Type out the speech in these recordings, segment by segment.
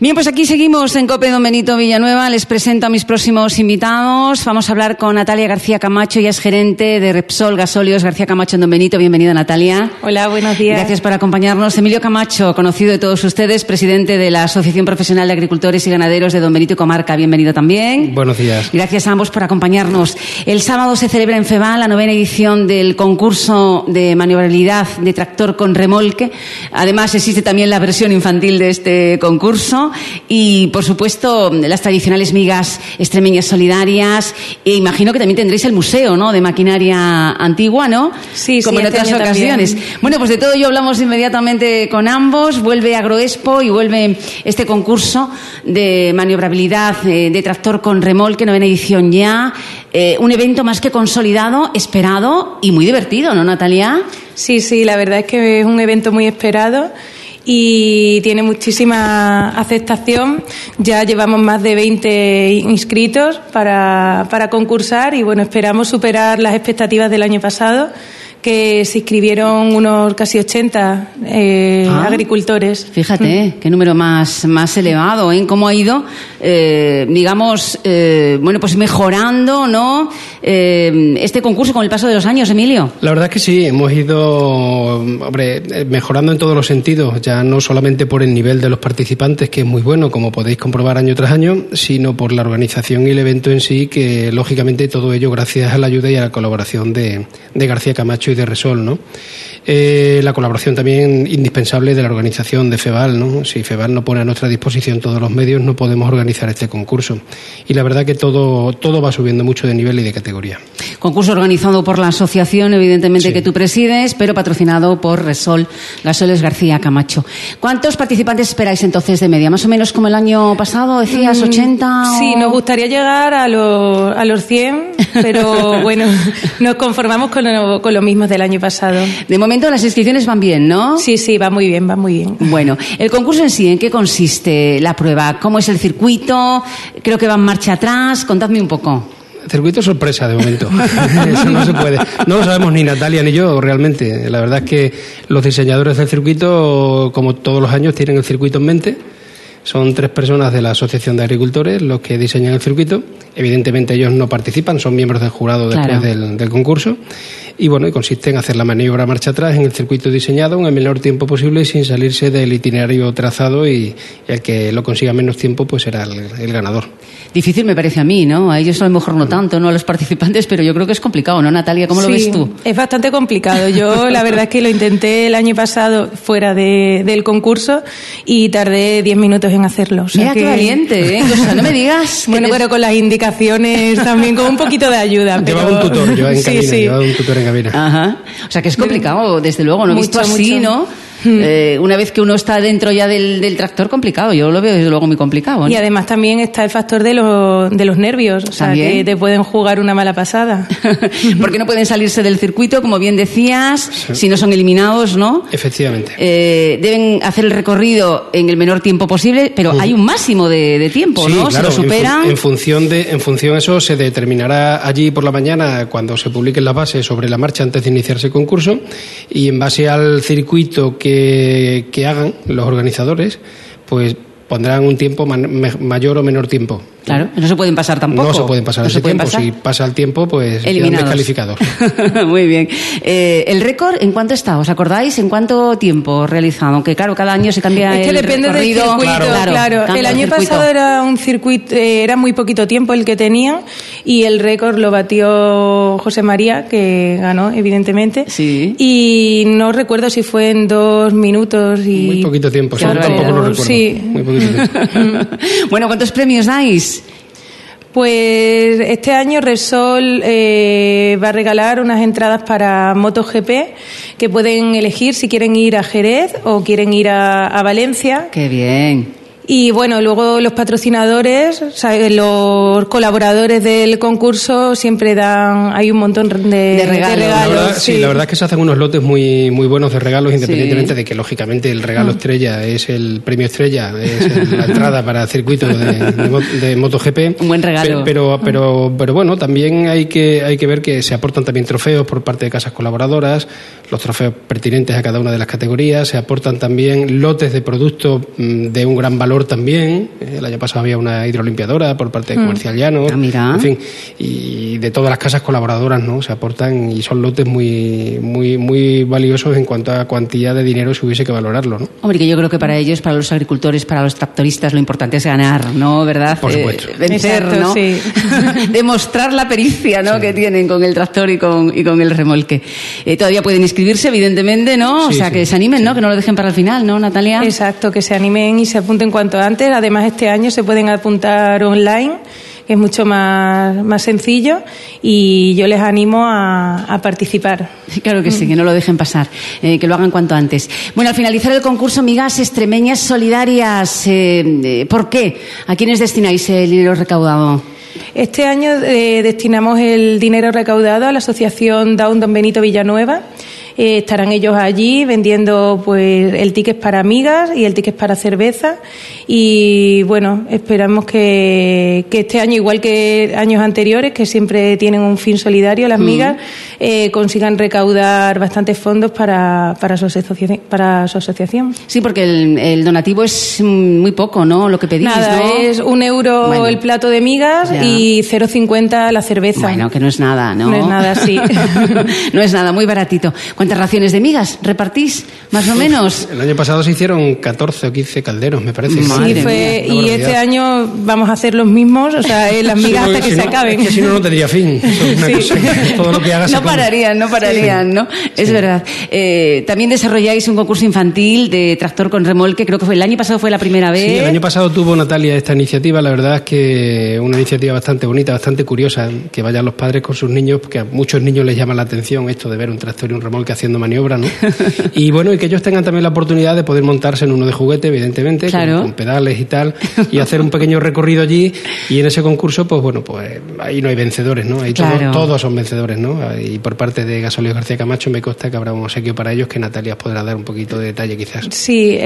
Bien, pues aquí seguimos en Cope Don Benito Villanueva. Les presento a mis próximos invitados. Vamos a hablar con Natalia García Camacho, ella es gerente de Repsol Gasóleos García Camacho en Don Benito. Bienvenida, Natalia. Hola, buenos días. Gracias por acompañarnos. Emilio Camacho, conocido de todos ustedes, presidente de la Asociación Profesional de Agricultores y Ganaderos de Don Benito y Comarca. Bienvenido también. Buenos días. Gracias a ambos por acompañarnos. El sábado se celebra en FEBAL la novena edición del concurso de maniobrabilidad de tractor con remolque. Además, existe también la versión infantil de este concurso y, por supuesto, las tradicionales migas extremeñas solidarias. E imagino que también tendréis el museo, ¿no? De maquinaria antigua, ¿no? Sí, Como sí, en este otras ocasiones. también. Bueno, pues de todo ello hablamos inmediatamente con ambos. Vuelve Agroexpo y vuelve este concurso de maniobrabilidad eh, de tractor con remolque, novena edición ya. Eh, un evento más que consolidado, esperado y muy divertido, ¿no, Natalia? Sí, sí, la verdad es que es un evento muy esperado y tiene muchísima aceptación. Ya llevamos más de 20 inscritos para, para concursar y bueno, esperamos superar las expectativas del año pasado que se inscribieron unos casi 80 eh, Ah. agricultores. Fíjate, qué número más, más elevado, ¿eh? Cómo ha ido, eh, digamos, eh, bueno, pues mejorando, ¿no? Eh, este concurso con el paso de los años, Emilio. La verdad es que sí, hemos ido hombre, mejorando en todos los sentidos, ya no solamente por el nivel de los participantes, que es muy bueno, como podéis comprobar año tras año, sino por la organización y el evento en sí, que lógicamente todo ello gracias a la ayuda y a la colaboración de, de García Camacho y de Resol, ¿no? Eh, la colaboración también indispensable de la organización de FEBAL, ¿no? Si FEBAL no pone a nuestra disposición todos los medios, no podemos organizar este concurso. Y la verdad que todo, todo va subiendo mucho de nivel y de categoría. Concurso organizado por la asociación, evidentemente, Sí. que tú presides, pero patrocinado por Resol Gasoles García Camacho. ¿Cuántos participantes esperáis entonces de media? ¿Más o menos como el año pasado? ¿Decías 80? Mm, Sí, o- nos gustaría llegar a los, a los 100, pero bueno, nos conformamos con lo, con lo mismo del año pasado. De momento las inscripciones van bien, ¿no? Sí, sí, va muy bien, va muy bien. Bueno, el concurso en sí, ¿en qué consiste la prueba? ¿Cómo es el circuito? Creo que va en marcha atrás. Contadme un poco. Circuito sorpresa de momento. Eso no se puede. No lo sabemos ni Natalia ni yo realmente. La verdad es que los diseñadores del circuito, como todos los años, tienen el circuito en mente. Son tres personas de la Asociación de Agricultores los que diseñan el circuito. Evidentemente ellos no participan, son miembros del jurado después Claro. del, del concurso. Y bueno, y consiste en hacer la maniobra marcha atrás en el circuito diseñado en el menor tiempo posible sin salirse del itinerario trazado y el que lo consiga menos tiempo pues será el, el ganador. Difícil me parece a mí, ¿no? A ellos a lo mejor no tanto, ¿no? A los participantes, pero yo creo que es complicado, ¿no, Natalia? ¿Cómo lo Sí, ves tú? Es bastante complicado. Yo la verdad es que lo intenté el año pasado fuera de- del concurso y tardé 10 minutos en hacerlo. o sea Mira qué que- valiente, ¿eh? O sea, no me digas. Bueno, pero con las indicaciones también, con un poquito de ayuda. Pero... Llevaba un tutor, yo en Sí, cabina, sí. llevaba un tutor en cabina. Ajá. O sea, que es complicado, desde luego, ¿no? Mucho, Visto así, mucho. ¿no? Eh, una vez que uno está dentro ya del, del tractor, complicado. Yo lo veo desde luego muy complicado. ¿no? Y además también está el factor de, los de los nervios, o sea, También. que te pueden jugar una mala pasada. Porque no pueden salirse del circuito, como bien decías, si no son eliminados, ¿no? Efectivamente. Eh, deben hacer el recorrido en el menor tiempo posible, pero hay un máximo de, de tiempo, Sí, ¿no? claro, si lo en fu- superan. En, función de, en función de eso se determinará allí por la mañana cuando se publiquen las bases sobre la marcha antes de iniciarse el concurso y en base al circuito que, que hagan los organizadores, pues pondrán un tiempo man- me- mayor o menor tiempo. Claro, no se pueden pasar tampoco. No se pueden pasar No ese se pueden tiempo. pasar. Si pasa el tiempo, pues quedan Eliminados. descalificados. Muy bien. Eh, ¿El récord en cuánto está? ¿Os acordáis? ¿En cuánto tiempo realizado? Aunque claro, cada año se cambia Es que el depende del recorrido. circuito, claro. cambia El año circuito. pasado era un circuito, eh, era muy poquito tiempo el que tenían y el récord lo batió José María, que ganó, evidentemente. Sí. Y no recuerdo si fue en dos minutos y... Muy poquito tiempo, Qué sí, tampoco lo recuerdo. Sí. Muy poquito bueno, ¿cuántos premios dais? Pues este año Resol eh, va a regalar unas entradas para MotoGP que pueden elegir si quieren ir a Jerez o quieren ir a, a Valencia. Qué bien. Y bueno, luego los patrocinadores, o sea, los colaboradores del concurso siempre dan, hay un montón de, De regalos. La verdad, sí. sí, la verdad es que se hacen unos lotes muy, muy buenos de regalos, independientemente de que, lógicamente, el regalo estrella es el premio estrella, es la entrada para el circuito de, de, mo- de MotoGP. Un buen regalo. Pe- Pero, pero, pero bueno, también hay que, hay que ver que se aportan también trofeos por parte de casas colaboradoras, los trofeos pertinentes a cada una de las categorías, se aportan también lotes de productos mm, de un gran valor valor también. El año pasado había una hidrolimpiadora por parte de mm. Comercial Llano. Ah, en fin, y de todas las casas colaboradoras, ¿no? Se aportan y son lotes muy, muy, muy valiosos en cuanto a cuantía de dinero si hubiese que valorarlo, ¿no? Hombre, que yo creo que para ellos, para los agricultores, para los tractoristas, lo importante es ganar, ¿no? ¿Verdad? Por supuesto. Eh, vencer, ¿no? Demostrar la pericia, ¿no? Que tienen con el tractor y con, y con el remolque. Eh, todavía pueden inscribirse, evidentemente, ¿no? o sea, que se animen, ¿no? Que no lo dejen para el final, ¿no, Natalia? Exacto, que se animen y se apunten cuanto antes. Además, este año se pueden apuntar online que es mucho más, más sencillo y yo les animo a, participar. Claro que sí, que no lo dejen pasar, eh, que lo hagan cuanto antes. Bueno, al finalizar el concurso, Migas Extremeñas Solidarias, eh, eh, ¿por qué? ¿A quiénes destináis el dinero recaudado? Este año destinamos el dinero recaudado a la Asociación Down Don Benito Villanueva eh, estarán ellos allí vendiendo pues el ticket para amigas y el ticket para cerveza y bueno, esperamos que, este año, igual que años anteriores, que siempre tienen un fin solidario las migas, eh, consigan recaudar bastantes fondos para, para, su asociación, para su asociación. Sí, porque el, donativo es muy poco, ¿no? Lo que pedís, Nada, es un euro el plato de migas y 0,50 la cerveza. Bueno, que no es nada, ¿no? No es nada, sí. no es nada, muy baratito. ¿Cuántas raciones de migas repartís, más o menos? El año pasado se hicieron 14 o 15 calderos, me parece. sí, fue, y este año vamos a hacer los mismos, o sea, las migas hasta que se acaben. Es que si no, no tendría fin. todo lo que hagas no pararían, no pararían, ¿no? Es verdad. Eh, también desarrolláis un concurso infantil de tractor con remolque, creo que fue el año pasado fue la primera vez. Sí, el año pasado tuvo Natalia esta iniciativa, la verdad es que una iniciativa bastante bonita, bastante curiosa, que vayan los padres con sus niños, porque a muchos niños les llama la atención esto de ver un tractor y un remolque haciendo maniobra, ¿no? y bueno, y que ellos tengan también la oportunidad de poder montarse en uno de juguete, evidentemente, con, pedales y tal, y hacer un pequeño recorrido allí. Y en ese concurso, pues bueno, pues ahí no hay vencedores, ¿no? Ahí todos, son vencedores, ¿no? Y por parte de Gasolio García Camacho me consta que habrá un obsequio para ellos que Natalia podrá dar un poquito de detalle, quizás. Sí,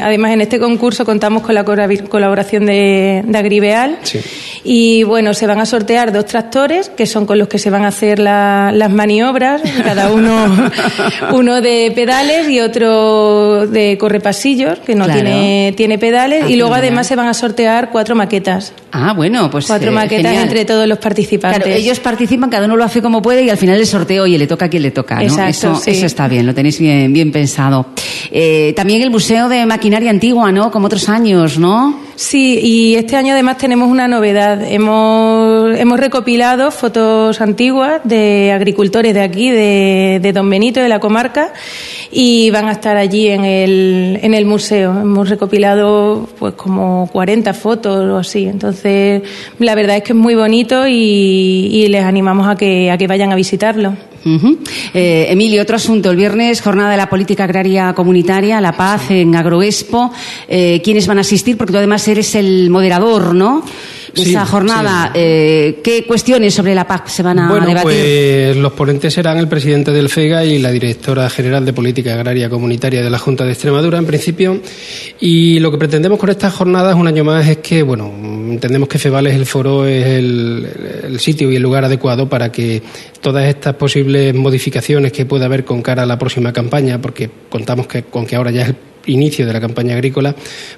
además en este concurso contamos con la colaboración de, de Agribeal. Sí. Y bueno, se van a sortear dos tractores, que son con los que se van a hacer las maniobras, cada uno uno de pedales y otro de correpasillos, que no tiene, tiene pedales. Ah, y luego además se van a sortear cuatro maquetas. Ah, bueno, pues. Cuatro eh, maquetas entre todos los participantes. Claro, ellos participan, cada uno lo hace como puede y al final el sorteo, oye, le toca a quien le toca. ¿no? Exacto, eso, está bien, lo tenéis bien, bien pensado. Eh, también el Museo de Maquinaria Antigua, ¿no? Como otros años, ¿no? Sí, y este año además tenemos una novedad. Hemos, hemos recopilado fotos antiguas de agricultores de aquí, de, de Don Benito, de la comarca, y van a estar allí en el, en el museo. Hemos recopilado pues como 40 fotos o así. Entonces, la verdad es que es muy bonito y, les animamos a que, a que vayan a visitarlo. Eh, Emilio, otro asunto. El viernes, jornada de la política agraria comunitaria, La Paz, en Agroexpo. Eh, ¿Quiénes van a asistir? Porque tú además eres el moderador, ¿no? Esa jornada. Eh, ¿Qué cuestiones sobre la PAC se van a bueno, debatir? Pues los ponentes serán el presidente del FEGA y la directora general de Política Agraria Comunitaria de la Junta de Extremadura, en principio. Y lo que pretendemos con estas jornadas, un año más, es que, bueno, entendemos que FEVAL es el foro, es el, el sitio y el lugar adecuado para que todas estas posibles modificaciones que pueda haber con cara a la próxima campaña, porque contamos que, con que ahora ya es el inicio de la campaña agrícola,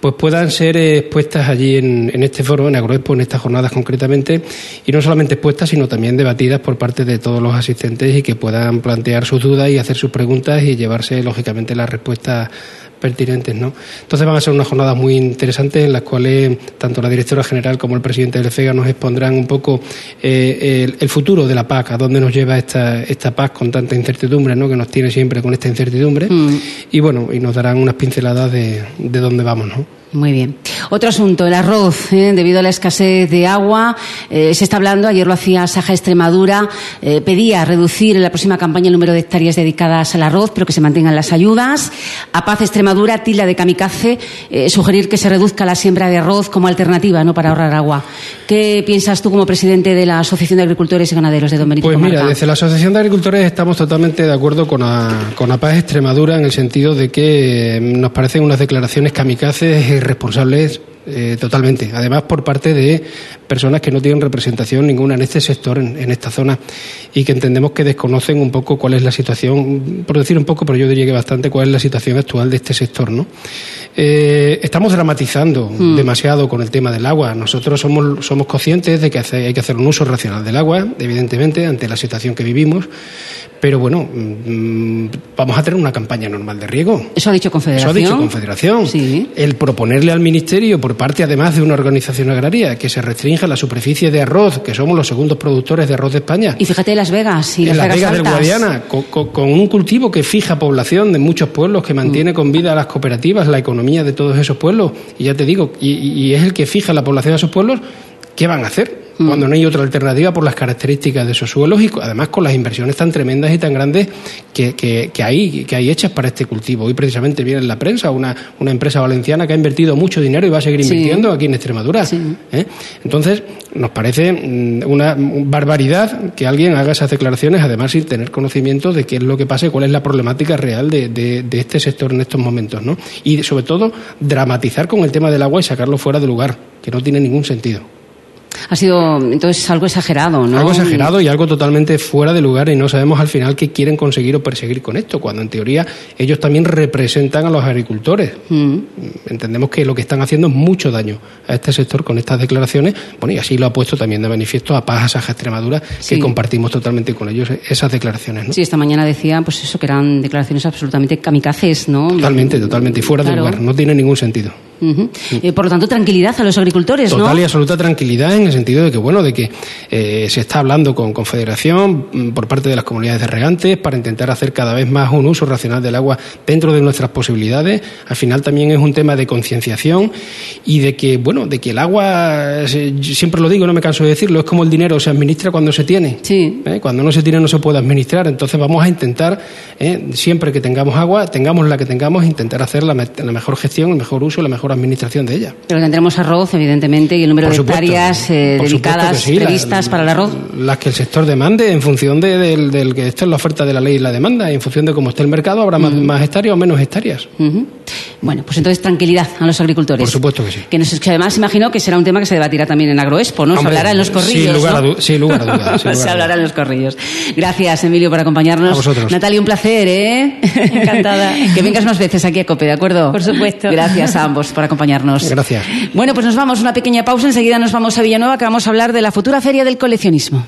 pues puedan ser expuestas allí en, este foro, en Agroexpo, en estas jornadas concretamente, y no solamente expuestas, sino también debatidas por parte de todos los asistentes y que puedan plantear sus dudas y hacer sus preguntas y llevarse, lógicamente, las respuestas pertinentes, ¿no? Entonces van a ser unas jornadas muy interesantes en las cuales tanto la directora general como el presidente del FEGA nos expondrán un poco eh, el, futuro de la PAC, a dónde nos lleva esta, esta PAC con tanta incertidumbre, ¿no? Que nos tiene siempre con esta incertidumbre. Mm. Y bueno, y nos darán unas pinceladas de, de dónde vamos, ¿no? Muy bien. Otro asunto, el arroz. ¿eh? Debido a la escasez de agua, eh, se está hablando, ayer lo hacía Saja Extremadura, eh, pedía reducir en la próxima campaña el número de hectáreas dedicadas al arroz, pero que se mantengan las ayudas. A Paz Extremadura, Tila de Kamikaze, sugerir que se reduzca la siembra de arroz como alternativa ¿no? para ahorrar agua. ¿Qué piensas tú como presidente de la Asociación de Agricultores y Ganaderos de Benito Pues mira, desde la Asociación de Agricultores estamos totalmente de acuerdo con a, con Paz Extremadura en el sentido de que nos parecen unas declaraciones kamikazes responsables eh, totalmente. Además, por parte de personas que no tienen representación ninguna en este sector, en, esta zona, y que entendemos que desconocen un poco cuál es la situación, por decir un poco, pero yo diría que bastante cuál es la situación actual de este sector, ¿no? Eh, estamos dramatizando hmm. demasiado con el tema del agua. Nosotros somos, somos conscientes de que hay que hacer un uso racional del agua, evidentemente, ante la situación que vivimos, pero bueno, mm, vamos a tener una campaña normal de riego. Eso ha dicho Confederación. Eso ha dicho Confederación. Sí. El proponerle al Ministerio, por parte además de una organización agraria, que se restrinja la superficie de arroz, que somos los segundos productores de arroz de España. Y fíjate Las Vegas y en Las, Vegas, del Guadiana, con, un cultivo que fija población de muchos pueblos, que mantiene mm. con vida a las cooperativas, la economía de todos esos pueblos. Y ya te digo, y, y es el que fija la población de esos pueblos, ¿qué van a hacer? Mm. cuando no hay otra alternativa por las características de esos suelos y además con las inversiones tan tremendas y tan grandes que, que, hay, que hay hechas para este cultivo. Hoy precisamente viene en la prensa una, una empresa valenciana que ha invertido mucho dinero y va a seguir invirtiendo aquí en Extremadura. ¿eh? Entonces, nos parece mm, una barbaridad que alguien haga esas declaraciones, además sin tener conocimiento de qué es lo que pasa y cuál es la problemática real de, de, de este sector en estos momentos. ¿no? Y sobre todo, dramatizar con el tema del agua y sacarlo fuera de lugar, que no tiene ningún sentido ha sido entonces algo exagerado, ¿no? Algo exagerado y algo totalmente fuera de lugar y no sabemos al final qué quieren conseguir o perseguir con esto, cuando en teoría ellos también representan a los agricultores. Mm. Entendemos que lo que están haciendo es mucho daño a este sector con estas declaraciones, bueno, y así lo ha puesto también de manifiesto a Paz, a Extremadura, que compartimos totalmente con ellos esas declaraciones, ¿no? Sí, esta mañana decían, pues eso, que eran declaraciones absolutamente kamikazes, ¿no? Totalmente, totalmente, y fuera de lugar, no tiene ningún sentido. Eh, por lo tanto, tranquilidad a los agricultores, ¿no? Total y absoluta tranquilidad en el sentido de que, bueno, de que eh, se está hablando con Confederación mm, por parte de las comunidades de regantes para intentar hacer cada vez más un uso racional del agua dentro de nuestras posibilidades. Al final también es un tema de concienciación y de que, bueno, de que el agua, siempre lo digo, no me canso de decirlo, es como el dinero, se administra cuando se tiene. Sí. ¿Eh? Cuando no se tiene no se puede administrar. Entonces vamos a intentar, siempre que tengamos agua, tengamos la que tengamos, intentar hacer la, la mejor gestión, el mejor uso, la mejor administración de ella. Pero tendremos arroz, evidentemente, y el número de hectáreas eh, dedicadas, previstas para el arroz. Las que el sector demande, en función de, del, que esto es la oferta de la ley y la demanda, y en función de cómo esté el mercado, habrá más, más, hectáreas o menos hectáreas. Bueno, pues entonces tranquilidad a los agricultores. Por supuesto que sí. Que, además imagino que será un tema que se debatirá también en Agroexpo, ¿no? se hablará en los corrillos. Sin lugar, a, sin lugar a dudas. se hablará en los corrillos. Gracias, Emilio, por acompañarnos. A vosotros. Natalia, un placer, ¿eh? Encantada. que vengas más veces aquí a COPE, ¿de acuerdo? Por supuesto. Gracias a ambos por acompañarnos. Gracias. Bueno, pues nos vamos, una pequeña pausa, enseguida nos vamos a Villanueva, que vamos a hablar de la futura feria del coleccionismo.